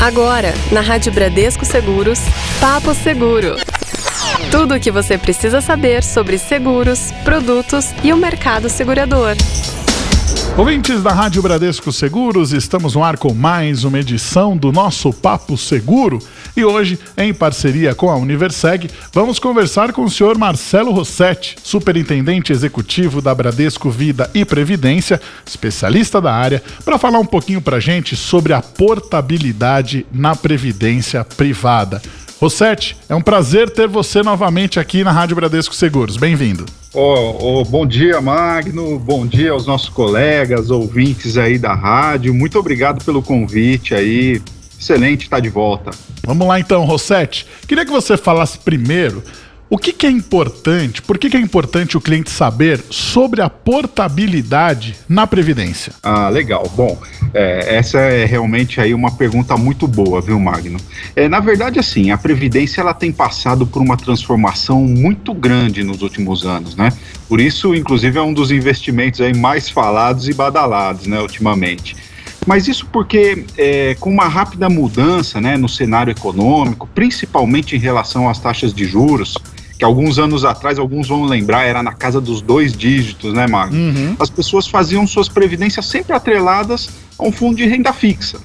Agora, na Rádio Bradesco Seguros, Papo Seguro. Tudo o que você precisa saber sobre seguros, produtos e o mercado segurador. Ouvintes da Rádio Bradesco Seguros, estamos no ar com mais uma edição do nosso Papo Seguro e hoje, em parceria com a Universeg, vamos conversar com o senhor Marcelo Rossetti, superintendente executivo da Bradesco Vida e Previdência, especialista da área, para falar um pouquinho para gente sobre a portabilidade na previdência privada. Rossetti, é um prazer ter você novamente aqui na Rádio Bradesco Seguros. Bem-vindo. Oh, oh, bom dia, Magno. Bom dia aos nossos colegas, ouvintes aí da rádio. Muito obrigado pelo convite aí. Excelente estar de volta. Vamos lá então, Rossetti. Queria que você falasse primeiro o que, que, é importante, por que, que, é importante o cliente saber sobre a portabilidade na Previdência? Ah, legal. Bom, é, essa é realmente aí uma pergunta muito boa, viu, Magno? É, na verdade, assim, a Previdência ela tem passado por uma transformação muito grande nos últimos anos, né? Por isso, inclusive, é um dos investimentos aí mais falados e badalados, né, ultimamente. Mas isso porque, é, com uma rápida mudança né, no cenário econômico, principalmente em relação às taxas de juros, que alguns anos atrás, alguns vão lembrar, era na casa dos dois dígitos, né, Marco? Uhum. As pessoas faziam suas previdências sempre atreladas a um fundo de renda fixa.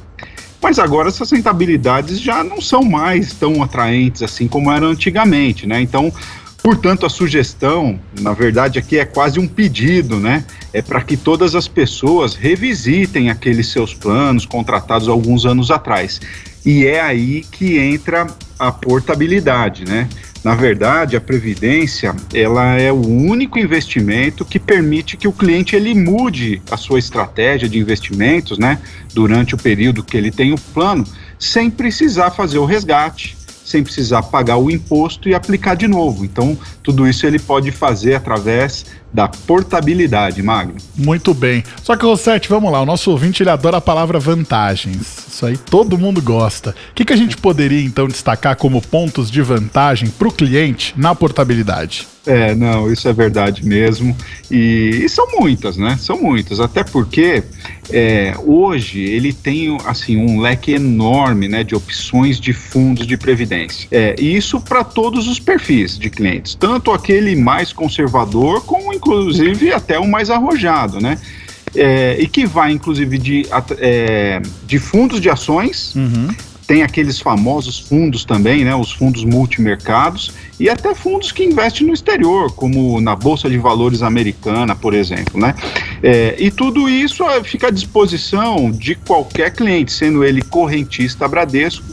Mas agora essas rentabilidades já não são mais tão atraentes assim como eram antigamente, né? Então, portanto, a sugestão, na verdade, aqui é quase um pedido, né? É para que todas as pessoas revisitem aqueles seus planos contratados alguns anos atrás. E é aí que entra a portabilidade, né? Na verdade, a previdência, ela é o único investimento que permite que o cliente ele mude a sua estratégia de investimentos, né, durante o período que ele tem o plano, sem precisar fazer o resgate, sem precisar pagar o imposto e aplicar de novo. Então, tudo isso ele pode fazer através da portabilidade, Magno. Muito bem. Só que, Rossetti, vamos lá, o nosso ouvinte ele adora a palavra vantagens. Isso aí todo mundo gosta. O que, que a gente poderia então destacar como pontos de vantagem para o cliente na portabilidade? É, não, isso é verdade mesmo. E, e são muitas, né? São muitas. Até porque é, hoje ele tem assim um leque enorme né, de opções de fundos de previdência. É, e isso para todos os perfis de clientes, tanto aquele mais conservador como inclusive até o mais arrojado, né? É, e que vai inclusive de, é, de fundos de ações. Uhum tem aqueles famosos fundos também, né, os fundos multimercados e até fundos que investem no exterior, como na Bolsa de Valores americana, por exemplo, né? É, e tudo isso é, fica à disposição de qualquer cliente, sendo ele correntista Bradesco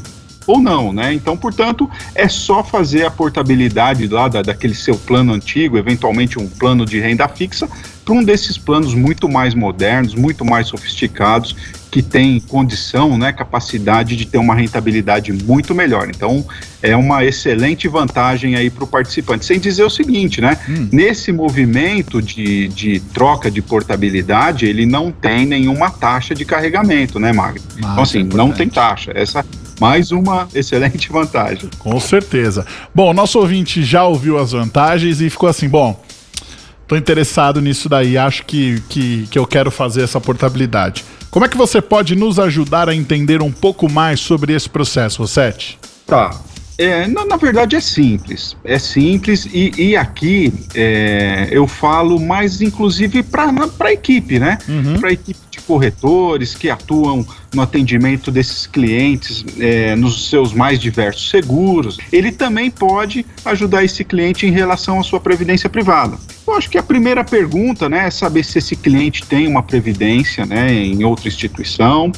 ou não, né? Então, portanto, é só fazer a portabilidade lá da, daquele seu plano antigo, eventualmente um plano de renda fixa, para um desses planos muito mais modernos, muito mais sofisticados, que tem condição, né, capacidade de ter uma rentabilidade muito melhor. Então, é uma excelente vantagem aí para o participante. Sem dizer o seguinte, né, hum. nesse movimento de, de troca de portabilidade, ele não tem nenhuma taxa de carregamento, né, Magno? então, assim, é não tem taxa. Essa mais uma excelente vantagem. Com certeza. Bom, nosso ouvinte já ouviu as vantagens e ficou assim, bom, Estou interessado nisso daí, acho que, que, que eu quero fazer essa portabilidade. Como é que você pode nos ajudar a entender um pouco mais sobre esse processo, Rossetti? Tá. É, na, na, verdade é simples, é simples e, e aqui é, eu falo mais inclusive para a equipe, né? Uhum. Para a equipe de corretores que atuam no atendimento desses clientes é, nos seus mais diversos seguros. Ele também pode ajudar esse cliente em relação à sua previdência privada. Eu acho que a primeira pergunta né, é saber se esse cliente tem uma previdência né, em outra instituição.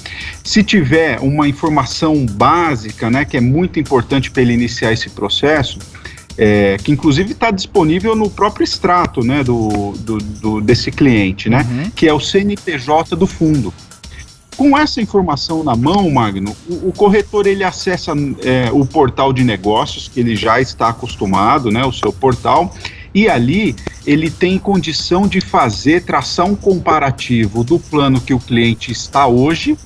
Se tiver uma informação básica, né, que é muito importante para ele iniciar esse processo, é, que inclusive está disponível no próprio extrato né, do, do, do desse cliente, né, uhum. que é o CNPJ do fundo. Com essa informação na mão, Magno, o, o corretor ele acessa é, o portal de negócios que ele já está acostumado, né, o seu portal, e ali ele tem condição de fazer traçar um comparativo do plano que o cliente está hoje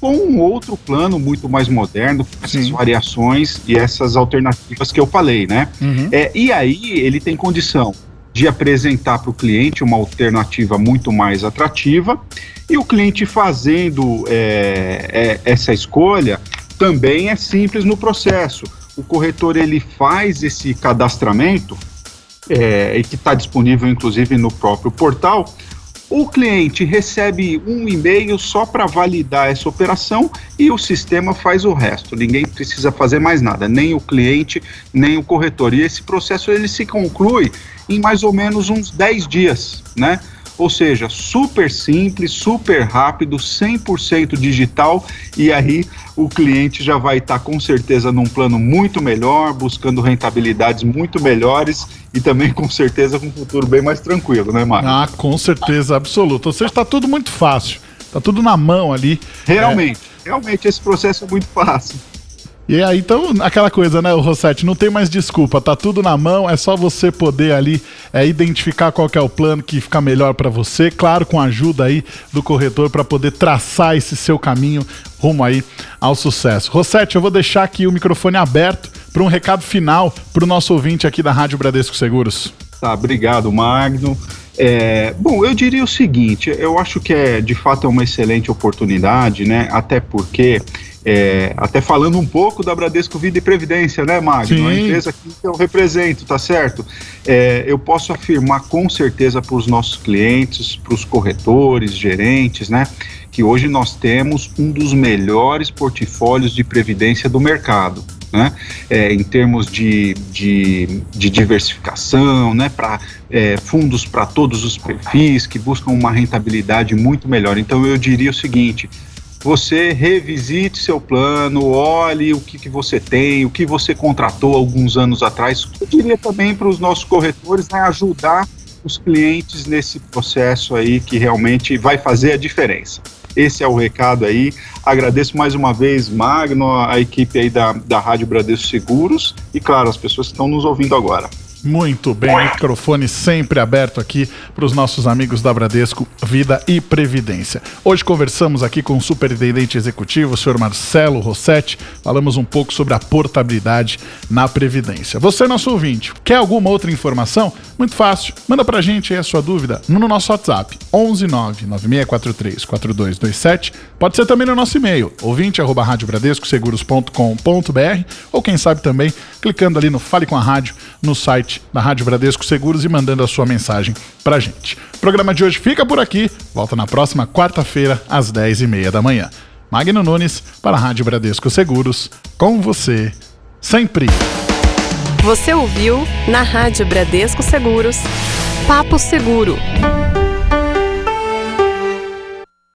com um outro plano muito mais moderno, com essas variações e essas alternativas que eu falei, né? Uhum. É, e aí ele tem condição de apresentar para o cliente uma alternativa muito mais atrativa e o cliente fazendo é, é, essa escolha, também é simples no processo. O corretor ele faz esse cadastramento é, e que está disponível inclusive no próprio portal. O cliente recebe um e-mail só para validar essa operação e o sistema faz o resto. Ninguém precisa fazer mais nada, nem o cliente, nem o corretor. E esse processo ele se conclui em mais ou menos uns 10 dias, né? Ou seja, super simples, super rápido, 100% digital e aí o cliente já vai estar tá, com certeza num plano muito melhor, buscando rentabilidades muito melhores e também com certeza com um futuro bem mais tranquilo, né, Mário? Ah, com certeza absoluta. Ou seja, está tudo muito fácil, está tudo na mão ali. Realmente, é... realmente esse processo é muito fácil. E aí, então, aquela coisa, né, o Rossetti, não tem mais desculpa, tá tudo na mão, é só você poder ali é, identificar qual é o plano que fica melhor para você, claro, com a ajuda aí do corretor para poder traçar esse seu caminho rumo aí ao sucesso. Rossetti, eu vou deixar aqui o microfone aberto para um recado final para o nosso ouvinte aqui da Rádio Bradesco Seguros. Tá, obrigado, Magno. É, bom, eu diria o seguinte, eu acho que é de fato é uma excelente oportunidade, né? Até porque é, até falando um pouco da Bradesco Vida e Previdência, né, Magno? A empresa que eu represento, tá certo? É, eu posso afirmar com certeza para os nossos clientes, para os corretores, gerentes, né, que hoje nós temos um dos melhores portfólios de previdência do mercado. Né? É, em termos de, de, de diversificação, né? para é, fundos para todos os perfis que buscam uma rentabilidade muito melhor. Então eu diria o seguinte: você revisite seu plano, olhe o que, que você tem, o que você contratou alguns anos atrás. Eu diria também para os nossos corretores né, ajudar os clientes nesse processo aí que realmente vai fazer a diferença. Esse é o recado aí. Agradeço mais uma vez, Magno, a equipe aí da, da Rádio Bradesco Seguros e, claro, as pessoas que estão nos ouvindo agora. Muito bem, microfone sempre aberto aqui para os nossos amigos da Bradesco Vida e Previdência. Hoje conversamos aqui com o superintendente executivo, o senhor Marcelo Rossetti. Falamos um pouco sobre a portabilidade na Previdência. Você, nosso ouvinte, quer alguma outra informação? Muito fácil. Manda para a gente aí a sua dúvida no nosso WhatsApp, 119 9643 4227. Pode ser também no nosso e-mail, ouvinte arroba radiobradescoseguros.com.br ou quem sabe também clicando ali no Fale com a Rádio no site site da Rádio Bradesco Seguros e mandando a sua mensagem pra gente. O programa de hoje fica por aqui, volta na próxima quarta-feira, às 10h30 da manhã. Magno Nunes, para a Rádio Bradesco Seguros, com você, sempre. Você ouviu, na Rádio Bradesco Seguros, Papo Seguro.